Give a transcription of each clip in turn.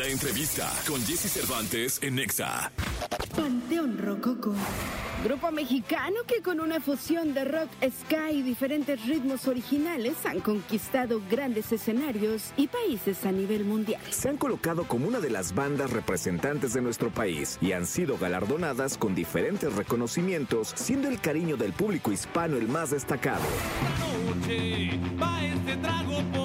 La entrevista con Jesse Cervantes en Nexa. Panteón Rococo. Grupo mexicano que con una fusión de rock, ska y diferentes ritmos originales han conquistado grandes escenarios y países a nivel mundial. Se han colocado como una de las bandas representantes de nuestro país y han sido galardonadas con diferentes reconocimientos, siendo el cariño del público hispano el más destacado. noche va este trago por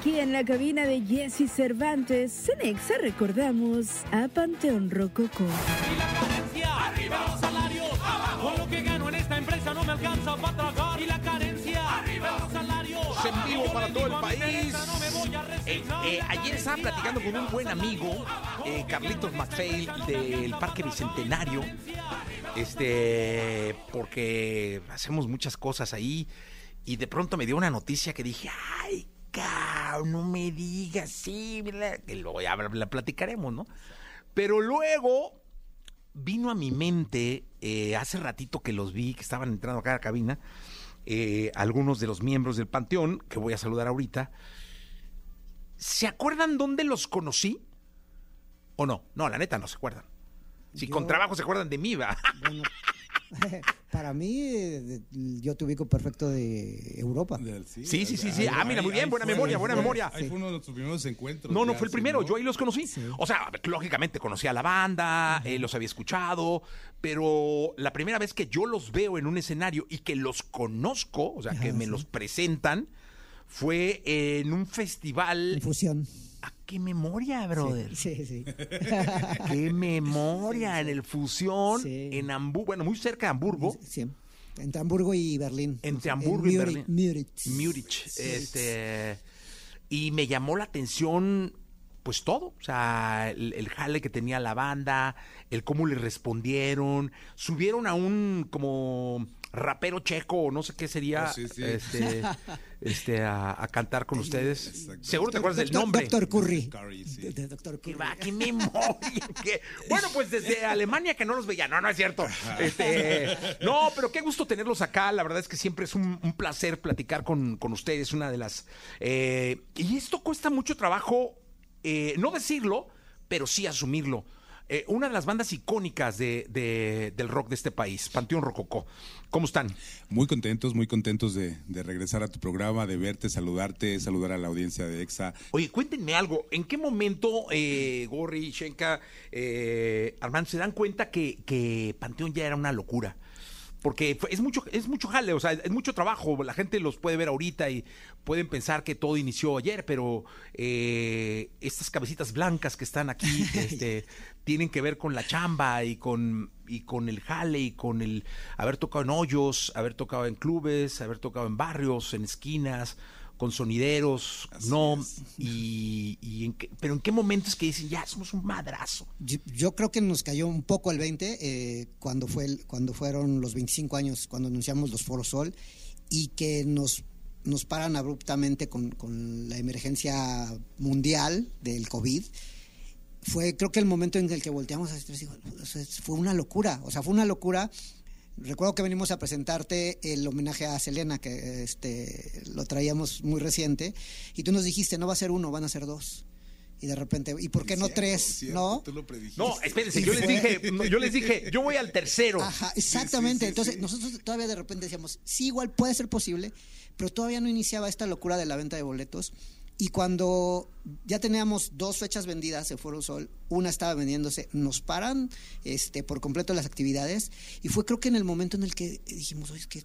aquí en la cabina de Jesse Cervantes, Cenexa recordamos a Panteón Rococo. Y la carencia, arriba los salarios, abajo. Con lo que gano en esta empresa no me alcanza para tragar. Y la carencia, arriba los salarios. en vivo para todo el país. Eh, eh, ayer estaba platicando con un buen amigo, eh, Carlitos McPhail, del Parque Bicentenario. Este, porque hacemos muchas cosas ahí. Y de pronto me dio una noticia que dije, ay, no me digas, sí, la-". que luego ya la platicaremos, ¿no? Pero luego vino a mi mente, eh, hace ratito que los vi, que estaban entrando acá a la cabina, eh, algunos de los miembros del Panteón, que voy a saludar ahorita. ¿Se acuerdan dónde los conocí? ¿O no? No, la neta no se acuerdan. Si Yo- con trabajo se acuerdan de mí, va. Bueno, para mí, yo te ubico perfecto de Europa. Sí, sí, sí, sí. Ah, mira, muy bien, buena memoria, buena memoria. Ahí fue uno de nuestros primeros encuentros. No, no fue el primero, ¿no? yo ahí los conocí. O sea, lógicamente conocía a la banda, eh, los había escuchado, pero la primera vez que yo los veo en un escenario y que los conozco, o sea, que me los presentan, fue en un festival. Infusión. ¿A qué memoria, brother? Sí, sí. ¡Qué memoria! En el Fusión, en Hamburgo, bueno, muy cerca de Hamburgo. Sí. Entre Hamburgo y Berlín. Entre En Hamburgo y Múrich- Berlín. Múrich. Múrich. Este, y me llamó la atención, pues todo. O sea, el, el jale que tenía la banda, el cómo le respondieron. Subieron a un como rapero checo, o no sé qué sería, Oh, sí, sí. este, este, a, a cantar con ustedes. Exacto. Seguro te acuerdas del nombre. Doctor Curry. Curry, sí. De- de Doctor Curry. va, qué qué- Bueno, pues desde Alemania que no los veía. No, no es cierto. Este, no, pero qué gusto tenerlos acá. La verdad es que siempre es un, un placer platicar con, con ustedes. Una de las. eh, y esto cuesta mucho trabajo, eh, no decirlo, pero sí asumirlo. Eh, una de las bandas icónicas de- de- del rock de este país, Panteón Rococó. ¿Cómo están? Muy contentos, muy contentos de, de regresar a tu programa, de verte, saludarte, saludar a la audiencia de EXA. Oye, cuéntenme algo. ¿En qué momento eh, Gorri, Shenka, eh, Armando se dan cuenta que, que Panteón ya era una locura? Porque es mucho, es mucho jale, o sea, es mucho trabajo. La gente los puede ver ahorita y pueden pensar que todo inició ayer, pero eh, estas cabecitas blancas que están aquí este, tienen que ver con la chamba y con, y con el jale y con el haber tocado en hoyos, haber tocado en clubes, haber tocado en barrios, en esquinas, con sonideros, Así no, es. y, y en qué- pero en qué momentos que dicen, ya, somos un madrazo. Yo, yo creo que nos cayó un poco el 20 eh, cuando, fue el- cuando fueron los 25 años, cuando anunciamos los Foro Sol y que nos, nos paran abruptamente con, con la emergencia mundial del COVID. Fue creo que el momento en el que volteamos a sea, fue una locura, o sea, fue una locura. Recuerdo que venimos a presentarte el homenaje a Selena, que este, lo traíamos muy reciente, y tú nos dijiste, no va a ser uno, van a ser dos. Y de repente, ¿y por qué no Cierto, tres? cierto, ¿No? Tú lo predijiste. No, espérense, yo les dije, yo les dije, yo voy al tercero. Ajá, exactamente. sí, Entonces, sí. nosotros todavía de repente decíamos, sí, igual puede ser posible, pero todavía no iniciaba esta locura de la venta de boletos. Y cuando ya teníamos dos fechas vendidas de Foro Sol, una estaba vendiéndose, nos paran este, por completo las actividades. Y fue creo que en el momento en el que dijimos, oye, es que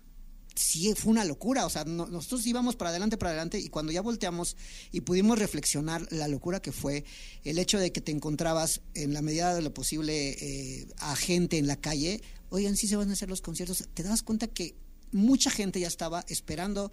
sí fue una locura, o sea, no- nosotros íbamos para adelante, para adelante, y cuando ya volteamos y pudimos reflexionar la locura que fue el hecho de que te encontrabas en la medida de lo posible eh, a gente en la calle, oigan, sí se van a hacer los conciertos, te das cuenta que mucha gente ya estaba esperando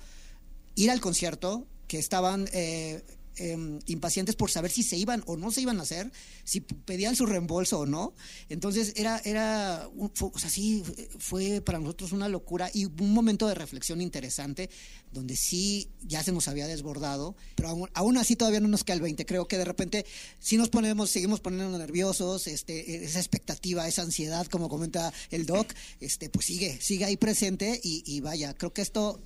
ir al concierto, que estaban eh, em, impacientes por saber si se iban o no se iban a hacer, si pedían su reembolso o no. Entonces era, era o sea, sí, fue para nosotros una locura y un momento de reflexión interesante donde sí ya se nos había desbordado, pero aún, así todavía no nos queda el 20. Creo que de repente sí nos ponemos, seguimos poniendo nerviosos, este, esa expectativa, esa ansiedad, como comenta el doc, este, pues sigue, sigue ahí presente y vaya, creo que esto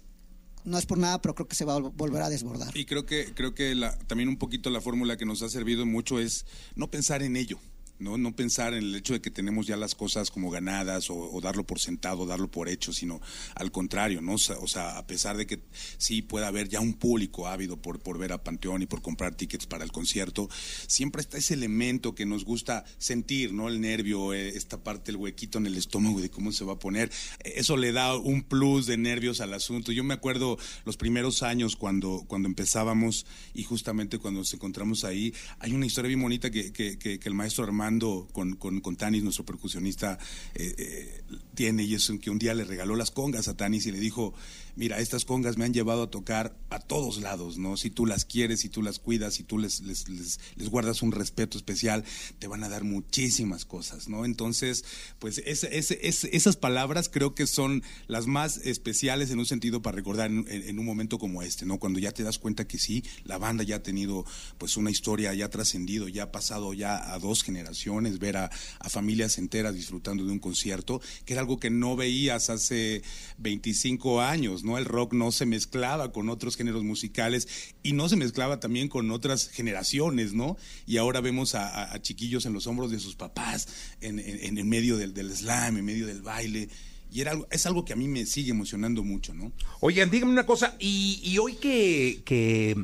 no es por nada, pero creo que se va a volver a desbordar. Y creo que, creo que la, también un poquito la fórmula que nos ha servido mucho es no pensar en ello. ¿No? No pensar en el hecho de que tenemos ya las cosas como ganadas o, darlo por sentado, darlo por hecho, sino al contrario, ¿no? O sea, a pesar de que sí pueda haber ya un público ávido por, por ver a Panteón y por comprar tickets para el concierto, siempre está ese elemento que nos gusta sentir, ¿no? El nervio, eh, esta parte, el huequito en el estómago de cómo se va a poner. Eso le da un plus de nervios al asunto. Yo me acuerdo los primeros años cuando, cuando empezábamos y justamente cuando nos encontramos ahí, hay una historia bien bonita que, que, que, el maestro Armando con, con, Tanis, nuestro percusionista, eh, eh, tiene, y es que un día le regaló las congas a Tanis y le dijo, mira, estas congas me han llevado a tocar a todos lados, ¿no? Si tú las quieres, si tú las cuidas, si tú les, les, les, guardas un respeto especial, te van a dar muchísimas cosas, ¿no? Entonces, pues esas palabras creo que son las más especiales en un sentido para recordar en, un momento como este, ¿no? Cuando ya te das cuenta que sí, la banda ya ha tenido pues una historia, ya ha trascendido, ya ha pasado ya a dos generaciones, ver a, familias enteras disfrutando de un concierto, que era algo que no veías hace 25 años, ¿no? El rock no se mezclaba con otros géneros musicales y no se mezclaba también con otras generaciones, ¿no? Y ahora vemos a, chiquillos en los hombros de sus papás, en, en, medio del, slam, en medio del baile. Y era algo, es algo que a mí me sigue emocionando mucho, ¿no? Oigan, díganme una cosa, y, hoy que, que,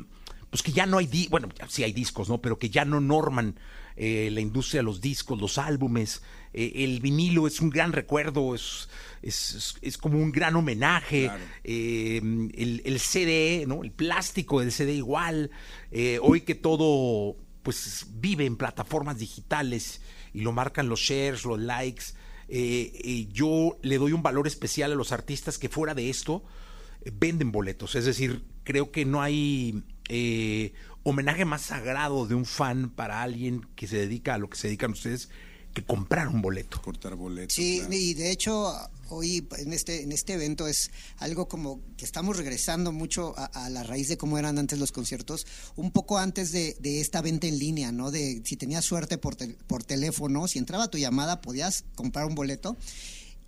pues que ya no hay, bueno, sí hay discos, ¿no? Pero que ya no norman eh, la industria de los discos, los álbumes, eh, el vinilo es un gran recuerdo, es es, como un gran homenaje. Eh, el, CD, ¿no? El plástico del CD igual. Hoy que todo pues vive en plataformas digitales y lo marcan los shares, los likes. Yo le doy un valor especial a los artistas que fuera de esto venden boletos. Es decir, creo que no hay homenaje más sagrado de un fan para alguien que se dedica a lo que se dedican ustedes que comprar un boleto. Cortar boletos. Sí, y de hecho hoy en este, en este evento es algo como que estamos regresando mucho a, la raíz de cómo eran antes los conciertos, un poco antes de, esta venta en línea, ¿no? De si tenías suerte por, por teléfono, si entraba tu llamada podías comprar un boleto.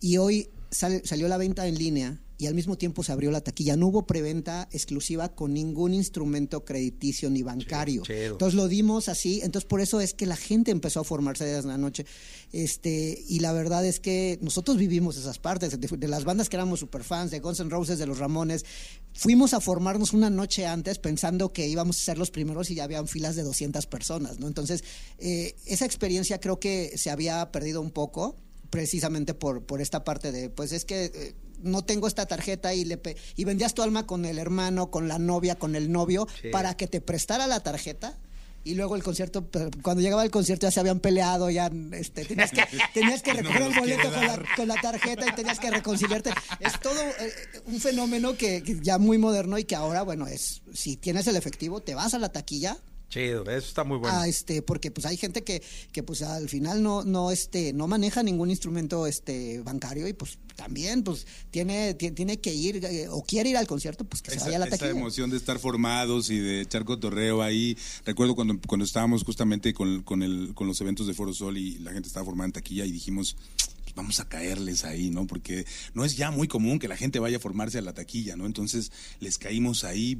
Y hoy salió la venta en línea y al mismo tiempo se abrió la taquilla. No hubo preventa exclusiva con ningún instrumento crediticio ni bancario. Entonces lo dimos así, entonces por eso es que la gente empezó a formarse desde la noche. Este, y la verdad es que nosotros vivimos esas partes, de, las bandas que éramos super fans, de Guns N' Roses, de los Ramones, fuimos a formarnos una noche antes pensando que íbamos a ser los primeros y ya habían filas de 200 personas, ¿no? Entonces, eh, esa experiencia creo que se había perdido un poco precisamente por, por esta parte de, pues es que eh, no tengo esta tarjeta y le y vendías tu alma con el hermano, con la novia, con el novio para que te prestara la tarjeta. Y luego el concierto, cuando llegaba el concierto ya se habían peleado, ya este, tenías que, tenías que recoger el boleto con la, tarjeta y tenías que reconciliarte. Es todo eh, un fenómeno que, ya muy moderno y que ahora, bueno, es si tienes el efectivo, te vas a la taquilla, Chido, eso está muy bueno. este, porque pues hay gente que, que pues al final no, no, este, no maneja ningún instrumento este bancario y pues también pues tiene, tiene, que ir eh, o quiere ir al concierto, pues que se vaya a la taquilla. Esa emoción de estar formados y de echar cotorreo ahí. Recuerdo cuando, cuando estábamos justamente con, con, el, con los eventos de Foro Sol y la gente estaba formada en taquilla y dijimos pues, vamos a caerles ahí, ¿no? Porque no es ya muy común que la gente vaya a formarse a la taquilla, ¿no? Entonces les caímos ahí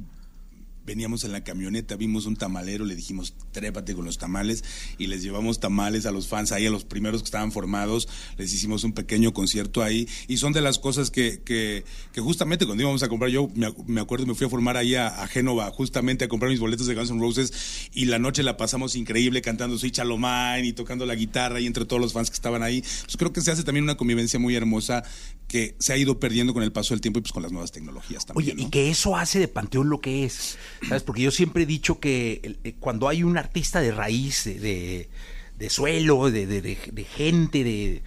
veníamos en la camioneta, vimos un tamalero, le dijimos, trépate con los tamales y les llevamos tamales a los fans ahí, a los primeros que estaban formados, les hicimos un pequeño concierto ahí y son de las cosas que, que, que justamente cuando íbamos a comprar, yo me, acuerdo, me fui a formar ahí a, Génova justamente a comprar mis boletos de Guns N' Roses y la noche la pasamos increíble cantando Soy Chalomán y tocando la guitarra y entre todos los fans que estaban ahí. Pues creo que se hace también una convivencia muy hermosa que se ha ido perdiendo con el paso del tiempo y pues con las nuevas tecnologías también. Oye, y que eso hace de Panteón lo que es. ¿Sabes? Porque yo siempre he dicho que eh, cuando hay un artista de raíz, de, de suelo, de, de, gente, de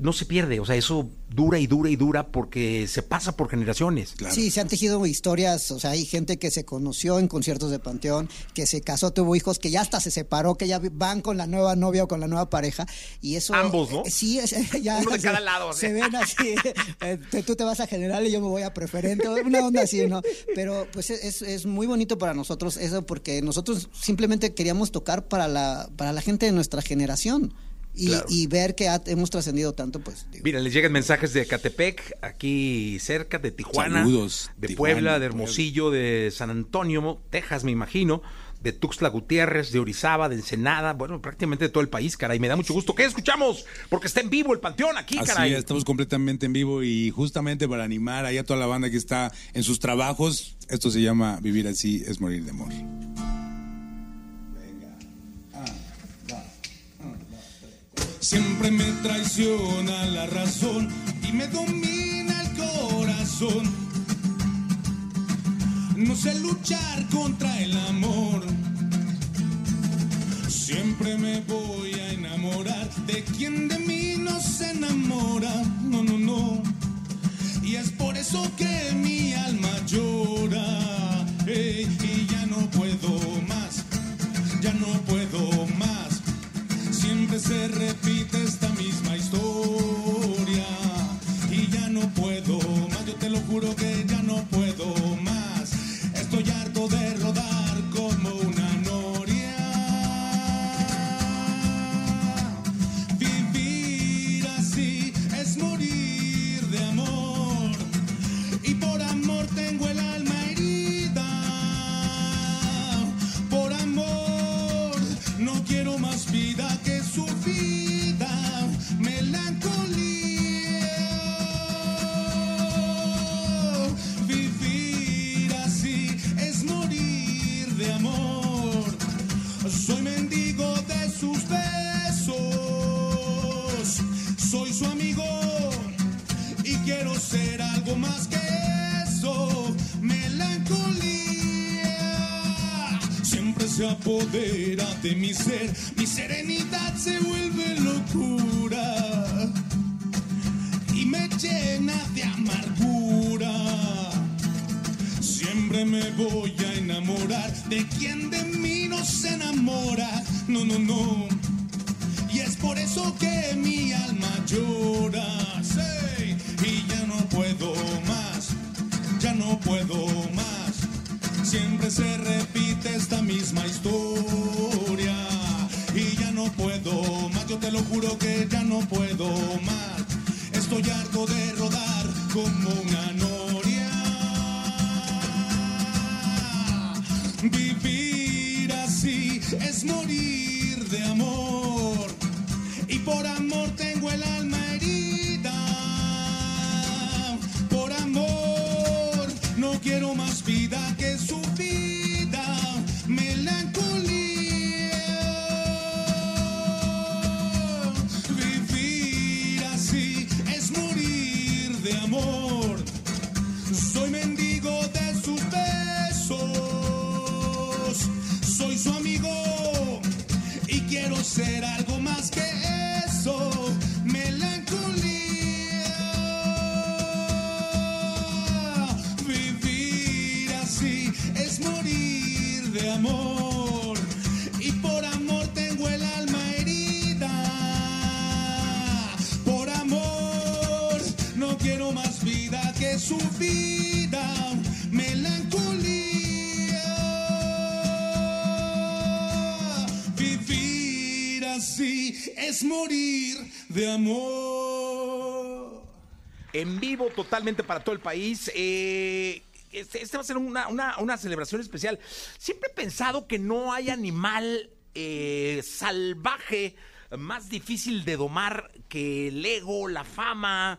no se pierde, o sea, eso dura y dura y dura porque se pasa por generaciones. Sí, se han tejido historias, o sea, hay gente que se conoció en conciertos de Panteón, que se casó, tuvo hijos, que ya hasta se separó, que ya van con la nueva novia o con la nueva pareja, y eso... Ambos, ¿no? eh, Sí, es- ya... Uno de se- cada lado, Se ¿sí? ven así, eh, te- tú te vas a general y yo me voy a preferente, una onda así, ¿no? Pero pues es, es muy bonito para nosotros eso porque nosotros simplemente queríamos tocar para la, para la gente de nuestra generación. Y, Claro. y ver que ha- hemos trascendido tanto, pues digo, Mira, les llegan mensajes de Catepec, aquí cerca, de Tijuana, Saludos, de Tijuana, Puebla, de. Hermosillo, de San Antonio, Texas, me imagino, de Tuxtla Gutiérrez, de Orizaba, de Ensenada, bueno, prácticamente de todo el país, caray. Me da mucho gusto. ¿Qué escuchamos? Porque está en vivo el Panteón aquí, Así caray. es, estamos completamente en vivo y justamente para animar ahí a toda la banda que está en sus trabajos, esto se llama Vivir así es morir de amor. Siempre me traiciona la razón y me domina el corazón. No sé luchar contra el amor. Siempre me voy a enamorar de quien de mí no se enamora. No, no, no. Y es por eso que mi alma llora. Y ya no puedo más. Ya no puedo más. Siempre se repite esta misma historia. Ser algo más que eso. Melancolía siempre se apodera de mi ser. Mi serenidad se vuelve locura y me llena de amargura. Siempre me voy a enamorar de quien de mí no se enamora. No, no, no. Y es por eso que mi alma llora. Siempre se repite esta misma historia. Y ya no puedo más. Yo te lo juro que ya no puedo más. Estoy harto de rodar como una noria. Vivir así es morir de amor. Y por amor tengo el alma morir morir de amor. En vivo totalmente para todo el país. Eh, este, este va a ser una, una- una celebración especial. Siempre he pensado que no hay animal eh, salvaje más difícil de domar que el ego, la fama.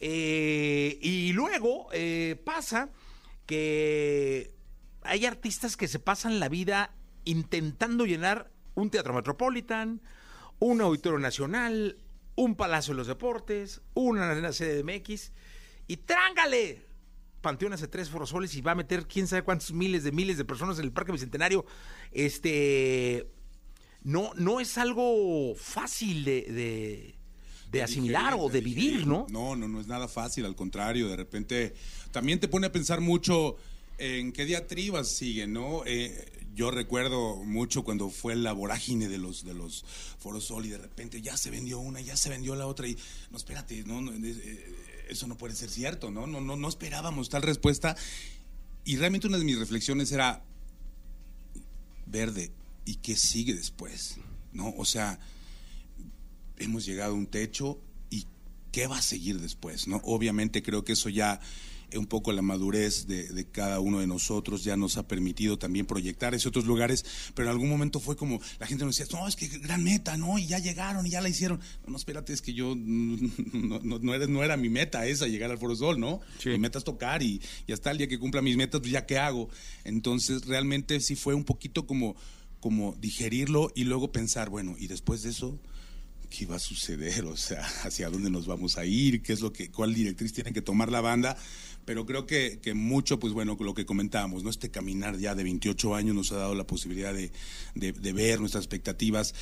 eh, y luego eh, pasa que hay artistas que se pasan la vida intentando llenar un teatro metropolitan, un auditorio nacional, un palacio de los deportes, una sede de MX y trángale. Panteón hace tres forosoles y va a meter quién sabe cuántos miles de miles de personas en el Parque Bicentenario. Este no, no es algo fácil de, de- de asimilar o de vivir, ¿no? No, no, no es nada fácil, al contrario, de repente también te pone a pensar mucho en qué diatribas siguen, ¿no? Eh, yo recuerdo mucho cuando fue la vorágine de los de los Forosol y de repente ya se vendió una, ya se vendió la otra y no espérate, no, no, eh, eso no puede ser cierto, ¿no? No no no esperábamos tal respuesta y realmente una de mis reflexiones era verde y qué sigue después, ¿no? O sea, hemos llegado a un techo y qué va a seguir después, ¿no? Obviamente creo que eso ya un poco la madurez de, cada uno de nosotros ya nos ha permitido también proyectar esos otros lugares, pero en algún momento fue como, la gente nos decía, no, es que gran meta, ¿no? Y ya llegaron y ya la hicieron. No, no espérate, es que yo, no, no, era, no era mi meta esa, llegar al Foro Sol, ¿no? Mi meta es tocar y, y hasta el día que cumpla mis metas, pues ya qué hago. Entonces, realmente sí fue un poquito como, como digerirlo y luego pensar, bueno, y después de eso... ¿qué va a suceder? O sea, ¿hacia dónde nos vamos a ir? ¿Qué es lo que, cuál directriz tiene que tomar la banda? pero creo que, que mucho, pues bueno, lo que comentábamos, ¿no? Este caminar ya de 28 años nos ha dado la posibilidad de, de ver nuestras expectativas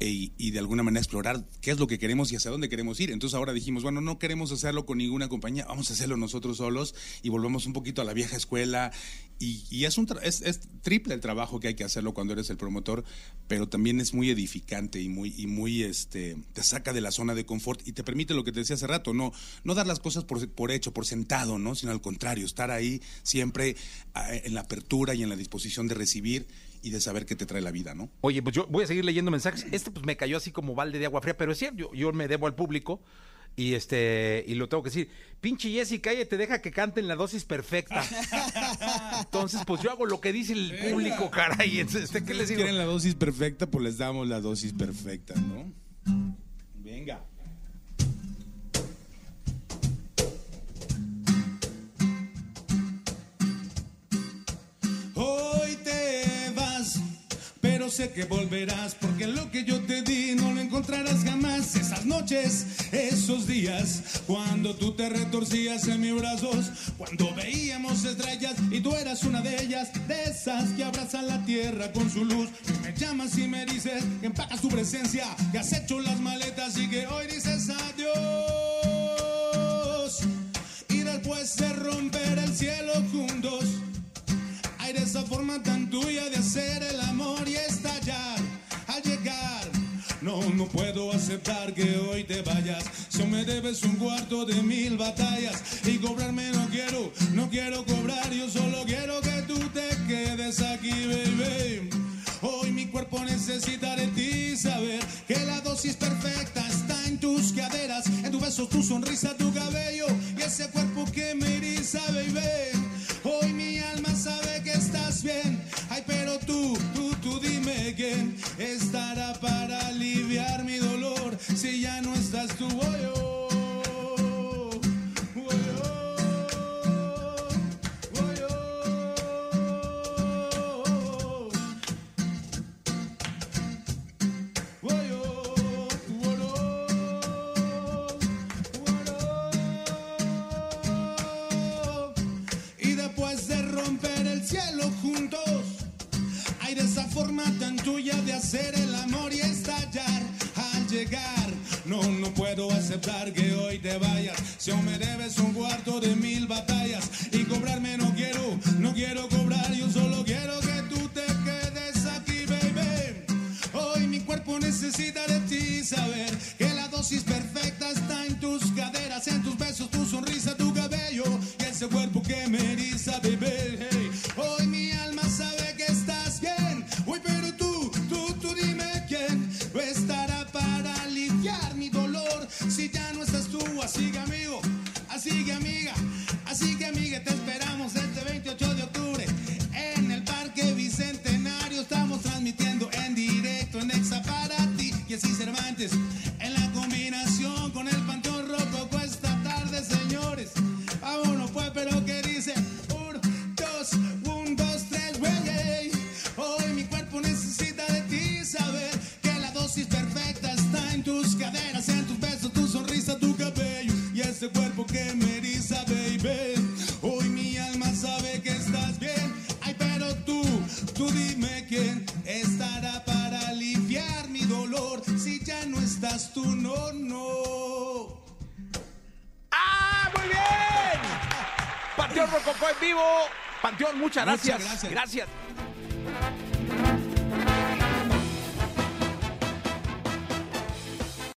e, y de alguna manera explorar qué es lo que queremos y hacia dónde queremos ir. Entonces ahora dijimos, bueno, no queremos hacerlo con ninguna compañía, vamos a hacerlo nosotros solos y volvemos un poquito a la vieja escuela. Y, es, un es, es, triple el trabajo que hay que hacerlo cuando eres el promotor, pero también es muy edificante y muy, y muy este, te saca de la zona de confort y te permite lo que te decía hace rato, no, no dar las cosas por, por hecho, por sentado, ¿no? sino al contrario, estar ahí siempre en la apertura y en la disposición de recibir y de saber qué te trae la vida, ¿no? Oye, pues yo voy a seguir leyendo mensajes. Este pues me cayó así como balde de agua fría, pero es cierto, yo, me debo al público y este y lo tengo que decir. Pinche Jessica, ella te deja que canten la dosis perfecta. Entonces, pues yo hago lo que dice el público, caray. Este, ¿Qué les digo? quieren la dosis perfecta, pues les damos la dosis perfecta, ¿no? Venga. Sé que volverás, porque lo que yo te di no lo encontrarás jamás. Esas noches, esos días, cuando tú te retorcías en mis brazos, cuando veíamos estrellas y tú eras una de ellas, de esas que abrazan la tierra con su luz. Me llamas y me dices que empacas tu presencia, que has hecho las maletas y que hoy dices adiós. Y después de romper el cielo juntos esa forma tan tuya de hacer el amor y estallar al llegar. No, no puedo aceptar que hoy te vayas. Si me debes un cuarto de mil batallas y cobrarme no quiero, no quiero cobrar. Yo solo quiero que tú te quedes aquí, baby. Hoy mi cuerpo necesita de ti saber que la dosis perfecta está en tus caderas, en tus besos, tu sonrisa, tu cabello y ese cuerpo que me eriza, baby. Aceptar que hoy te vayas. Si aún me debes un cuarto de mil batallas y cobrarme no quiero, no quiero cobrar. Yo solo quiero que tú te quedes aquí, baby. Hoy mi cuerpo necesita de ti saber que la dosis perfecta está en tus caderas, en tus besos, tu sonrisa, tu cabello y ese cuerpo que me eriza, baby. Muchas Muchas gracias. gracias.